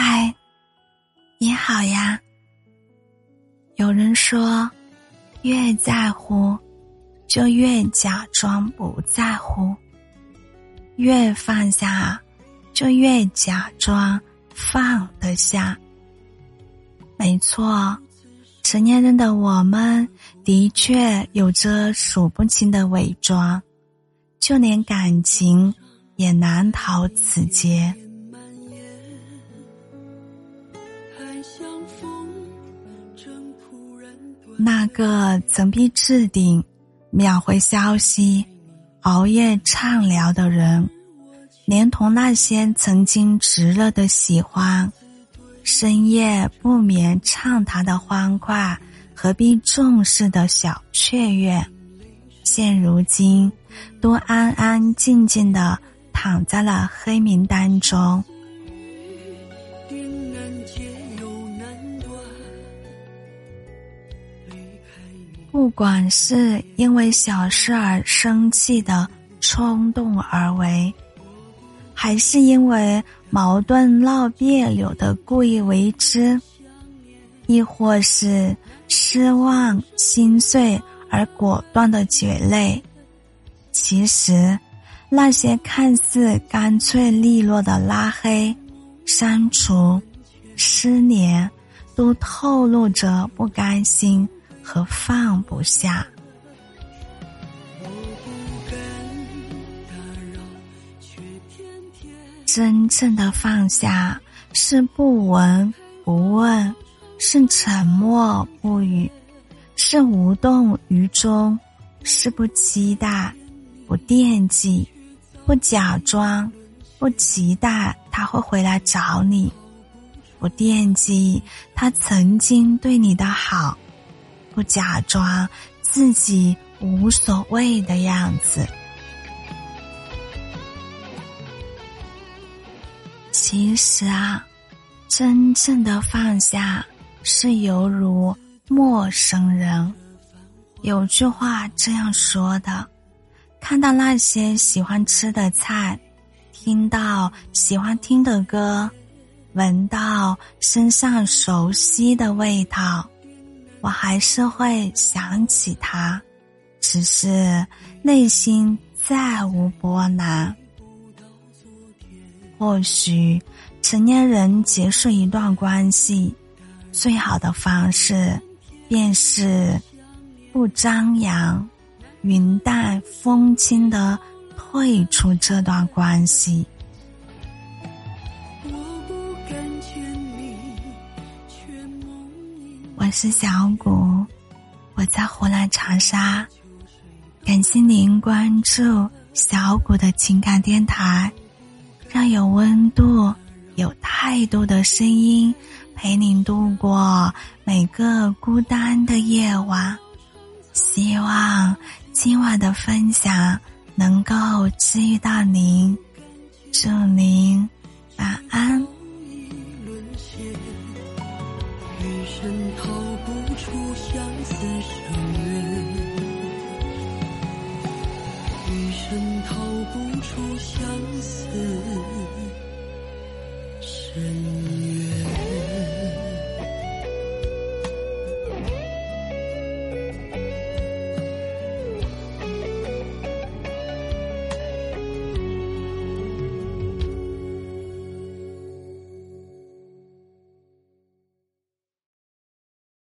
嗨，你好呀。有人说，越在乎，就越假装不在乎；越放下，就越假装放得下。没错，成年人的我们的确有着数不清的伪装，就连感情也难逃此劫。那个曾逼置顶、秒回消息、熬夜畅聊的人，连同那些曾经值了的喜欢、深夜不眠畅谈的欢快，何必重视的小雀跃，现如今都安安静静的躺在了黑名单中。不管是因为小事而生气的冲动而为，还是因为矛盾闹别扭的故意为之，亦或是失望心碎而果断的决裂，其实，那些看似干脆利落的拉黑、删除、失联，都透露着不甘心。和放不下，真正的放下是不闻不问，是沉默不语，是无动于衷，是不期待、不惦记、不假装、不期待他会回来找你，不惦记他曾经对你的好。不假装自己无所谓的样子。其实啊，真正的放下是犹如陌生人。有句话这样说的：看到那些喜欢吃的菜，听到喜欢听的歌，闻到身上熟悉的味道。我还是会想起他，只是内心再无波澜。或许成年人结束一段关系，最好的方式，便是不张扬、云淡风轻的退出这段关系。我是小谷，我在湖南长沙，感谢您关注小谷的情感电台，让有温度、有态度的声音陪您度过每个孤单的夜晚。希望今晚的分享能够治愈到您，祝您晚安。余生逃不出相思深渊，余生逃不出相思深渊。